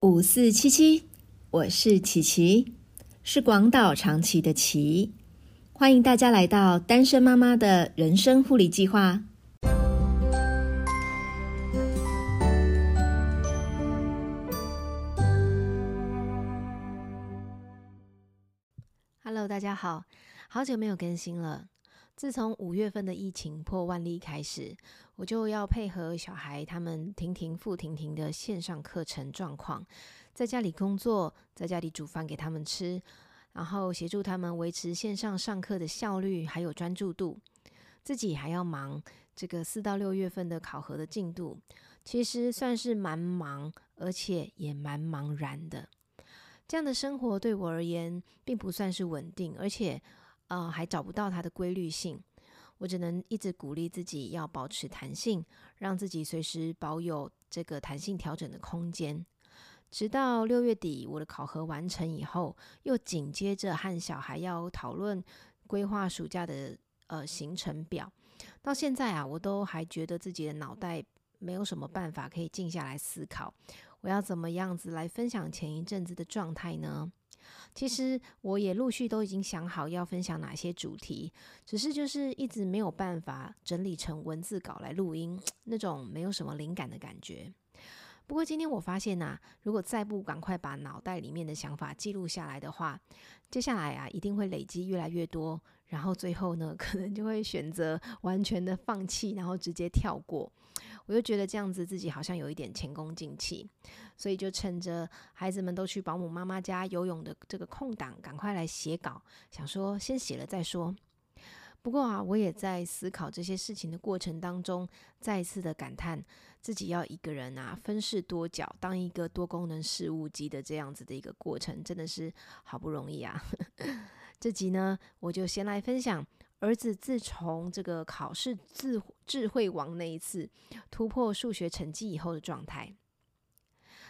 五四七七，我是琪琪，是广岛长崎的琪，欢迎大家来到单身妈妈的人生护理计划。Hello，大家好，好久没有更新了。自从五月份的疫情破万例开始，我就要配合小孩他们停停复停停的线上课程状况，在家里工作，在家里煮饭给他们吃，然后协助他们维持线上上课的效率还有专注度，自己还要忙这个四到六月份的考核的进度，其实算是蛮忙，而且也蛮茫然的。这样的生活对我而言并不算是稳定，而且。呃，还找不到它的规律性，我只能一直鼓励自己要保持弹性，让自己随时保有这个弹性调整的空间。直到六月底，我的考核完成以后，又紧接着和小孩要讨论规划暑假的呃行程表。到现在啊，我都还觉得自己的脑袋没有什么办法可以静下来思考，我要怎么样子来分享前一阵子的状态呢？其实我也陆续都已经想好要分享哪些主题，只是就是一直没有办法整理成文字稿来录音，那种没有什么灵感的感觉。不过今天我发现呐，如果再不赶快把脑袋里面的想法记录下来的话，接下来啊一定会累积越来越多，然后最后呢可能就会选择完全的放弃，然后直接跳过。我就觉得这样子自己好像有一点前功尽弃，所以就趁着孩子们都去保姆妈妈家游泳的这个空档，赶快来写稿，想说先写了再说。不过啊，我也在思考这些事情的过程当中，再一次的感叹自己要一个人啊分饰多角，当一个多功能事务机的这样子的一个过程，真的是好不容易啊。这集呢，我就先来分享。儿子自从这个考试智智慧王那一次突破数学成绩以后的状态，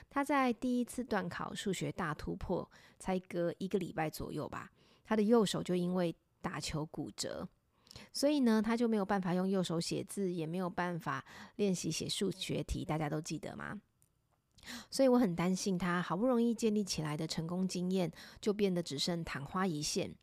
他在第一次段考数学大突破，才隔一个礼拜左右吧，他的右手就因为打球骨折，所以呢，他就没有办法用右手写字，也没有办法练习写数学题，大家都记得吗？所以我很担心他好不容易建立起来的成功经验，就变得只剩昙花一现。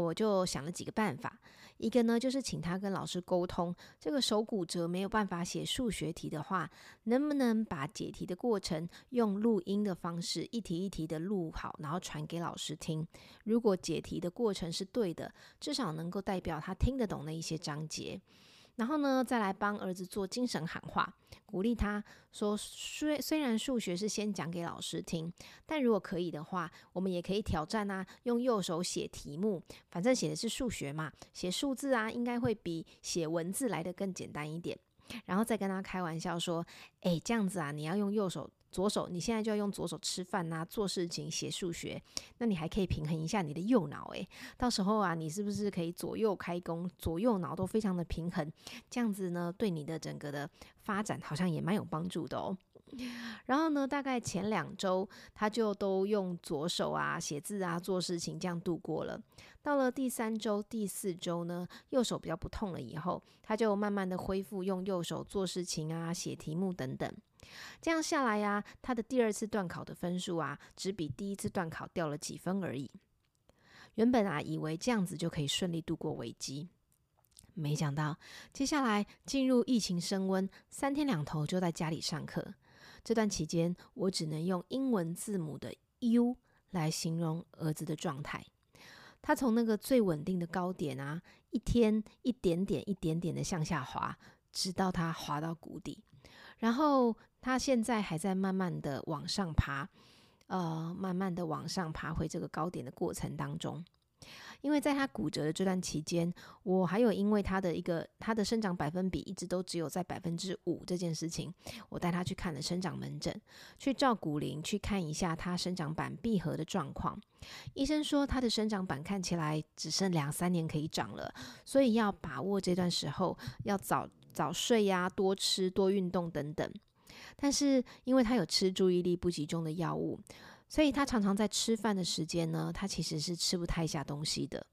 我就想了几个办法。一个呢，就是请他跟老师沟通，这个手骨折没有办法写数学题的话，能不能把解题的过程用录音的方式，一题一题的录好，然后传给老师听。如果解题的过程是对的，至少能够代表他听得懂那一些章节。然后呢，再来帮儿子做精神喊话，鼓励他说：虽虽然数学是先讲给老师听，但如果可以的话，我们也可以挑战啊，用右手写题目，反正写的是数学嘛，写数字啊，应该会比写文字来的更简单一点。然后再跟他开玩笑说：哎，这样子啊，你要用右手。左手，你现在就要用左手吃饭呐，做事情、写数学，那你还可以平衡一下你的右脑诶，到时候啊，你是不是可以左右开工，左右脑都非常的平衡？这样子呢，对你的整个的发展好像也蛮有帮助的哦。然后呢，大概前两周他就都用左手啊写字啊做事情这样度过了。到了第三周、第四周呢，右手比较不痛了以后，他就慢慢的恢复用右手做事情啊、写题目等等。这样下来呀，他的第二次段考的分数啊，只比第一次段考掉了几分而已。原本啊，以为这样子就可以顺利度过危机，没想到接下来进入疫情升温，三天两头就在家里上课。这段期间，我只能用英文字母的 U 来形容儿子的状态。他从那个最稳定的高点啊，一天一点点、一点点的向下滑，直到他滑到谷底，然后。他现在还在慢慢的往上爬，呃，慢慢的往上爬回这个高点的过程当中。因为在他骨折的这段期间，我还有因为他的一个他的生长百分比一直都只有在百分之五这件事情，我带他去看了生长门诊，去照骨龄，去看一下他生长板闭合的状况。医生说他的生长板看起来只剩两三年可以长了，所以要把握这段时候，要早早睡呀，多吃多运动等等。但是因为他有吃注意力不集中的药物，所以他常常在吃饭的时间呢，他其实是吃不太下东西的。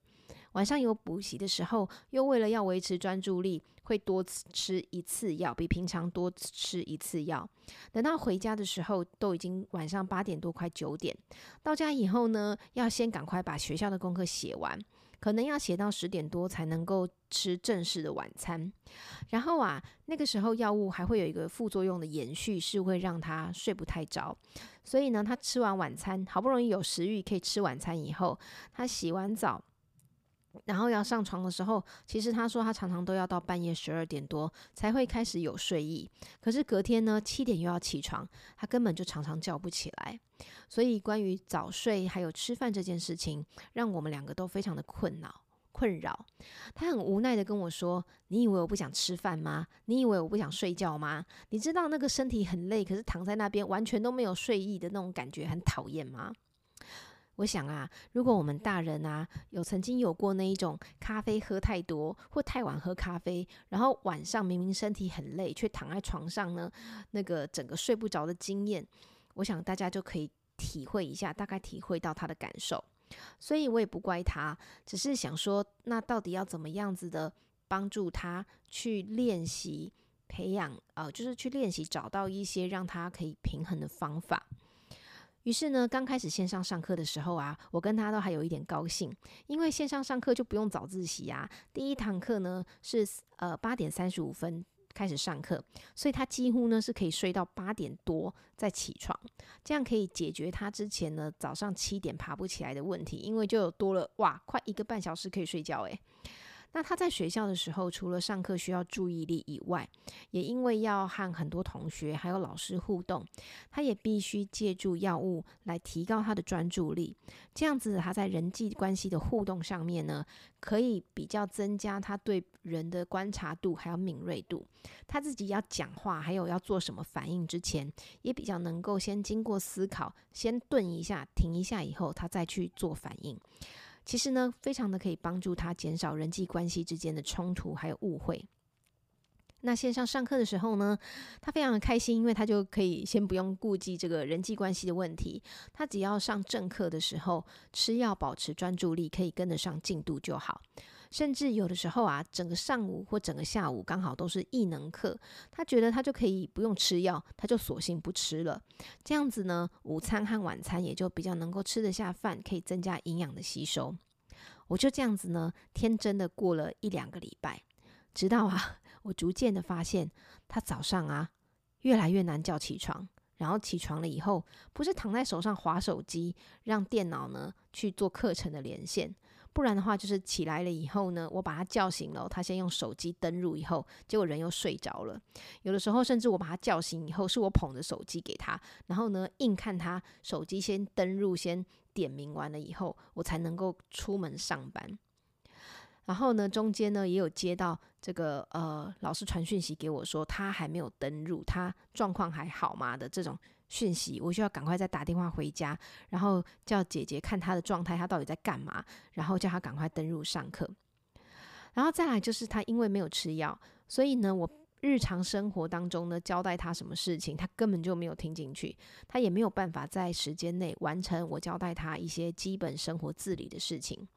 晚上有补习的时候，又为了要维持专注力，会多吃一次药，比平常多吃一次药。等到回家的时候，都已经晚上八点多，快九点。到家以后呢，要先赶快把学校的功课写完。可能要写到十点多才能够吃正式的晚餐，然后啊，那个时候药物还会有一个副作用的延续，是会让他睡不太着。所以呢，他吃完晚餐，好不容易有食欲可以吃晚餐以后，他洗完澡。然后要上床的时候，其实他说他常常都要到半夜十二点多才会开始有睡意。可是隔天呢，七点又要起床，他根本就常常叫不起来。所以关于早睡还有吃饭这件事情，让我们两个都非常的困扰困扰。他很无奈的跟我说：“你以为我不想吃饭吗？你以为我不想睡觉吗？你知道那个身体很累，可是躺在那边完全都没有睡意的那种感觉很讨厌吗？”我想啊，如果我们大人啊有曾经有过那一种咖啡喝太多或太晚喝咖啡，然后晚上明明身体很累，却躺在床上呢，那个整个睡不着的经验，我想大家就可以体会一下，大概体会到他的感受。所以我也不怪他，只是想说，那到底要怎么样子的帮助他去练习培养，呃，就是去练习找到一些让他可以平衡的方法。于是呢，刚开始线上上课的时候啊，我跟他都还有一点高兴，因为线上上课就不用早自习啊。第一堂课呢是呃八点三十五分开始上课，所以他几乎呢是可以睡到八点多再起床，这样可以解决他之前呢早上七点爬不起来的问题，因为就有多了哇，快一个半小时可以睡觉诶。那他在学校的时候，除了上课需要注意力以外，也因为要和很多同学还有老师互动，他也必须借助药物来提高他的专注力。这样子，他在人际关系的互动上面呢，可以比较增加他对人的观察度还有敏锐度。他自己要讲话还有要做什么反应之前，也比较能够先经过思考，先顿一下、停一下以后，他再去做反应。其实呢，非常的可以帮助他减少人际关系之间的冲突还有误会。那线上上课的时候呢，他非常的开心，因为他就可以先不用顾忌这个人际关系的问题，他只要上正课的时候吃药保持专注力，可以跟得上进度就好。甚至有的时候啊，整个上午或整个下午刚好都是异能课，他觉得他就可以不用吃药，他就索性不吃了。这样子呢，午餐和晚餐也就比较能够吃得下饭，可以增加营养的吸收。我就这样子呢，天真的过了一两个礼拜，直到啊，我逐渐的发现他早上啊越来越难叫起床，然后起床了以后，不是躺在手上划手机，让电脑呢去做课程的连线。不然的话，就是起来了以后呢，我把他叫醒了，他先用手机登录以后，结果人又睡着了。有的时候，甚至我把他叫醒以后，是我捧着手机给他，然后呢，硬看他手机先登录、先点名完了以后，我才能够出门上班。然后呢，中间呢也有接到这个呃老师传讯息给我说，他还没有登入，他状况还好吗的这种。讯息，我需要赶快再打电话回家，然后叫姐姐看他的状态，他到底在干嘛，然后叫他赶快登入上课。然后再来就是他因为没有吃药，所以呢，我日常生活当中呢交代他什么事情，他根本就没有听进去，他也没有办法在时间内完成我交代他一些基本生活自理的事情。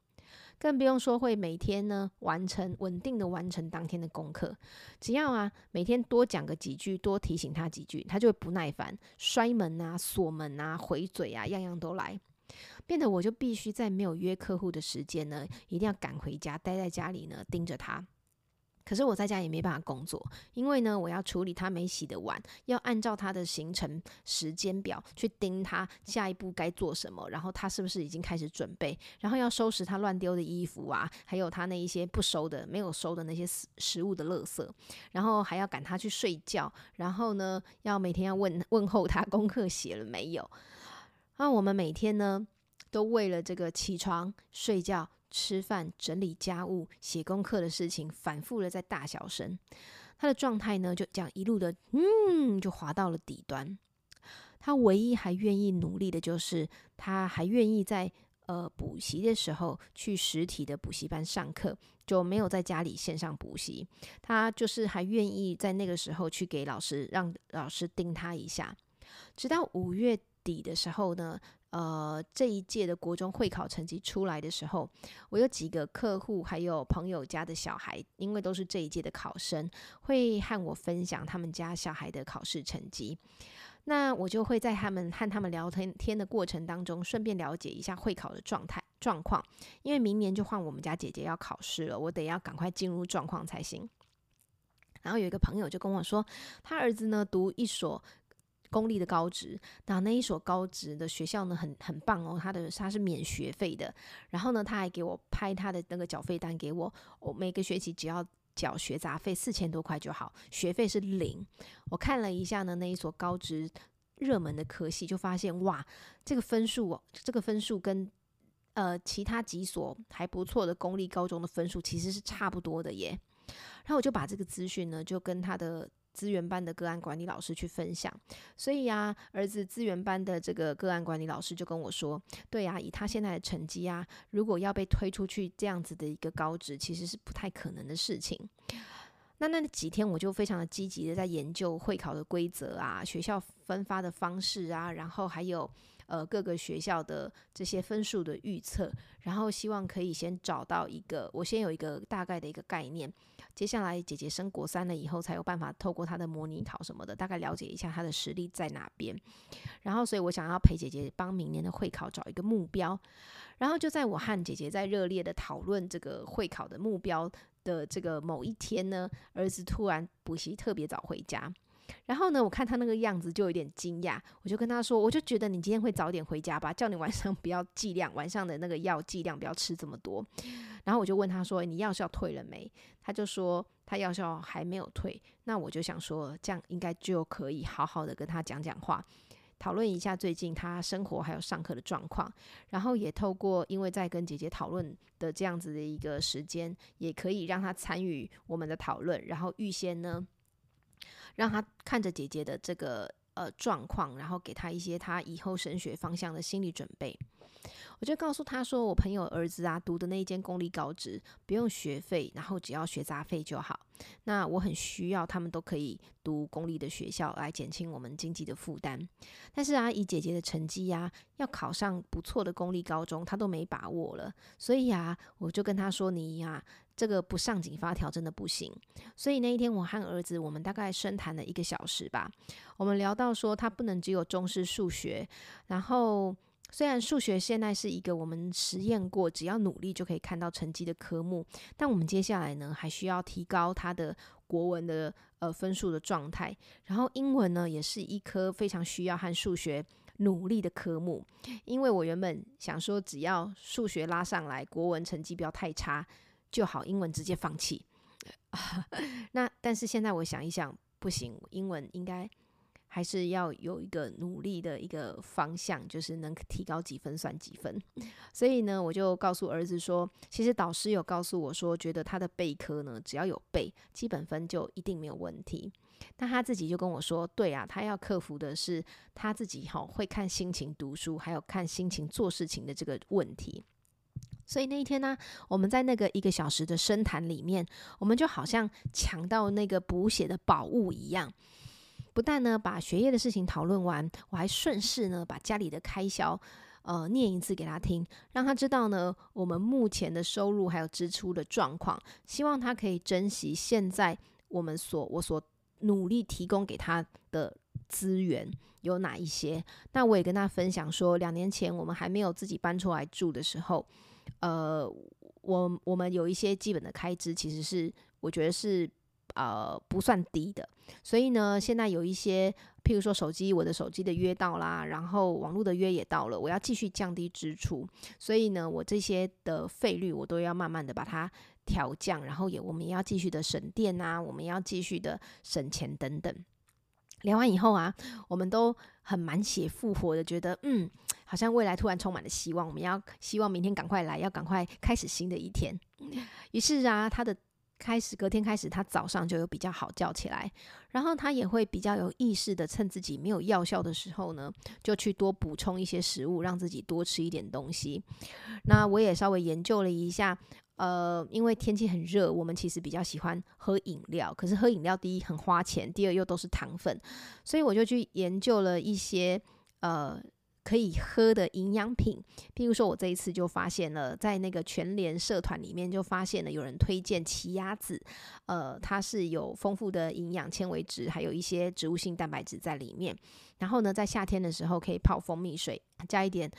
更不用说会每天呢完成稳定的完成当天的功课，只要啊每天多讲个几句，多提醒他几句，他就会不耐烦，摔门啊、锁门啊、回嘴啊，样样都来，变得我就必须在没有约客户的时间呢，一定要赶回家，待在家里呢盯着他。可是我在家也没办法工作，因为呢，我要处理他没洗的碗，要按照他的行程时间表去盯他下一步该做什么，然后他是不是已经开始准备，然后要收拾他乱丢的衣服啊，还有他那一些不收的、没有收的那些食食物的垃圾，然后还要赶他去睡觉，然后呢，要每天要问问候他功课写了没有。那我们每天呢，都为了这个起床睡觉。吃饭、整理家务、写功课的事情，反复的在大小声。他的状态呢，就这样一路的，嗯，就滑到了底端。他唯一还愿意努力的，就是他还愿意在呃补习的时候去实体的补习班上课，就没有在家里线上补习。他就是还愿意在那个时候去给老师，让老师盯他一下。直到五月底的时候呢。呃这一届的国中会考成绩出来的时候，我有几个客户还有朋友家的小孩，因为都是这一届的考生，会和我分享他们家小孩的考试成绩。那我就会在他们和他们聊天天的过程当中，顺便了解一下会考的状态状况，因为明年就换我们家姐姐要考试了，我得要赶快进入状况才行。然后有一个朋友就跟我说，他儿子呢读一所公立的高职，那那一所高职的学校呢很很棒哦，他的他是免学费的。然后呢，他还给我拍他的那个缴费单给我，我每个学期只要缴学杂费四千多块就好，学费是零。我看了一下呢，那一所高职热门的科系，就发现哇，这个分数哦，这个分数跟呃其他几所还不错的公立高中的分数其实是差不多的耶。然后我就把这个资讯呢，就跟他的资源班的个案管理老师去分享。所以啊，儿子资源班的这个个案管理老师就跟我说：“对呀，以他现在的成绩啊，如果要被推出去这样子的一个高职，其实是不太可能的事情。”那那几天我就非常的积极的在研究会考的规则啊，学校分发的方式啊，然后还有。呃，各个学校的这些分数的预测，然后希望可以先找到一个，我先有一个大概的一个概念。接下来姐姐升国三了以后，才有办法透过她的模拟考什么的，大概了解一下她的实力在哪边。然后，所以我想要陪姐姐帮明年的会考找一个目标。然后就在我和姐姐在热烈的讨论这个会考的目标的这个某一天呢，儿子突然补习特别早回家。然后呢，我看他那个样子就有点惊讶，我就跟他说，我就觉得你今天会早点回家吧，叫你晚上 不要剂量，晚上的那个药剂量不要吃这么多。然后我就问他说，你药效退了没？他就说他药效还没有退。那我就想说，这样应该就可以好好的跟他讲讲话，讨论一下最近他生活还有上课的状况。然后也透过因为在跟姐姐讨论的这样子的一个时间，也可以让他参与我们的讨论，然后预先呢。让他看着姐姐的这个呃状况，然后给他一些他以后升学方向的心理准备。我就告诉他说，我朋友儿子啊读的那一间公立高职不用学费，然后只要学杂费就好。那我很需要他们都可以读公立的学校来减轻我们经济的负担。但是啊，以姐姐的成绩呀，要考上不错的公立高中，她都没把握了。所以啊，我就跟她说，你呀。这个不上紧发条真的不行，所以那一天我和儿子我们大概深谈了一个小时吧。我们聊到说他不能只有重视数学，然后虽然数学现在是一个我们实验过只要努力就可以看到成绩的科目，但我们接下来呢还需要提高他的国文的呃分数的状态，然后英文呢也是一科非常需要和数学努力的科目。因为我原本想说只要数学拉上来，国文成绩不要太差。就好，英文直接放弃。那但是现在我想一想，不行，英文应该还是要有一个努力的一个方向，就是能提高几分算几分。所以呢，我就告诉儿子说，其实导师有告诉我说，觉得他的备科呢，只要有背，基本分就一定没有问题。那他自己就跟我说，对啊，他要克服的是他自己哈会看心情读书，还有看心情做事情的这个问题。所以那一天呢，我们在那个一个小时的深谈里面，我们就好像抢到那个补血的宝物一样。不但呢把学业的事情讨论完，我还顺势呢把家里的开销呃念一次给他听，让他知道呢我们目前的收入还有支出的状况，希望他可以珍惜现在我们所我所努力提供给他的资源有哪一些。那我也跟他分享说，两年前我们还没有自己搬出来住的时候。呃，我我们有一些基本的开支，其实是我觉得是呃不算低的。所以呢，现在有一些，譬如说手机，我的手机的约到啦，然后网络的约也到了，我要继续降低支出。所以呢，我这些的费率我都要慢慢的把它调降，然后也我们也要继续的省电啊，我们要继续的省钱等等。聊完以后啊，我们都很满血复活的，觉得嗯。好像未来突然充满了希望，我们要希望明天赶快来，要赶快开始新的一天。于是啊，他的开始隔天开始，他早上就有比较好叫起来，然后他也会比较有意识的趁自己没有药效的时候呢，就去多补充一些食物，让自己多吃一点东西。那我也稍微研究了一下，呃，因为天气很热，我们其实比较喜欢喝饮料，可是喝饮料第一很花钱，第二又都是糖分，所以我就去研究了一些呃。可以喝的营养品。譬如说，我这一次就发现了，在那个全联社团里面就发现了有人推荐奇亚籽，呃，它是有丰富的营养纤维质，还有一些植物性蛋白质在里面。然后呢，在夏天的时候可以泡蜂蜜水，加一点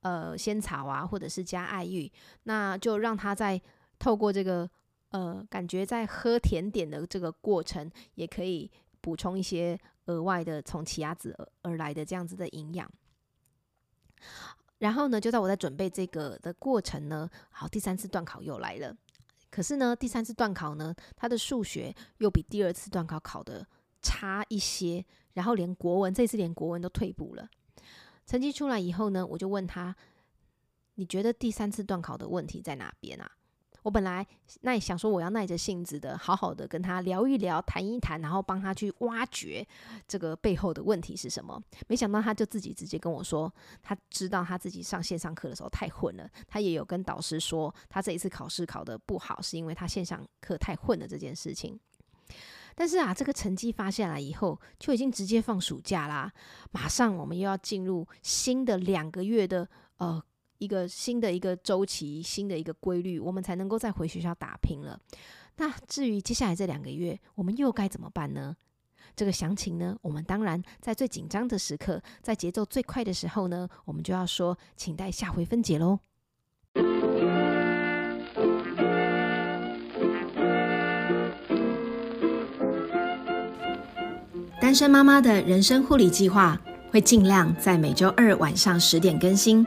呃仙草啊，或者是加爱玉，那就让它在透过这个呃感觉在喝甜点的这个过程，也可以补充一些额外的从奇亚籽而来的这样子的营养。然后呢，就在我在准备这个的过程呢，好，第三次段考又来了。可是呢，第三次段考呢，他的数学又比第二次段考考的差一些。然后连国文这次连国文都退步了。成绩出来以后呢，我就问他：“你觉得第三次段考的问题在哪边啊？”我本来那想说我要耐着性子的好好的跟他聊一聊、谈一谈，然后帮他去挖掘这个背后的问题是什么。没想到他就自己直接跟我说，他知道他自己上线上课的时候太混了。他也有跟导师说，他这一次考试考得不好，是因为他线上课太混了这件事情。但是啊，这个成绩发下来以后，就已经直接放暑假啦。马上我们又要进入新的两个月的呃。一个新的一个周期，新的一个规律，我们才能够再回学校打拼了。那至于接下来这两个月，我们又该怎么办呢？这个详情呢，我们当然在最紧张的时刻，在节奏最快的时候呢，我们就要说，请待下回分解喽。单身妈妈的人生护理计划会尽量在每周二晚上十点更新。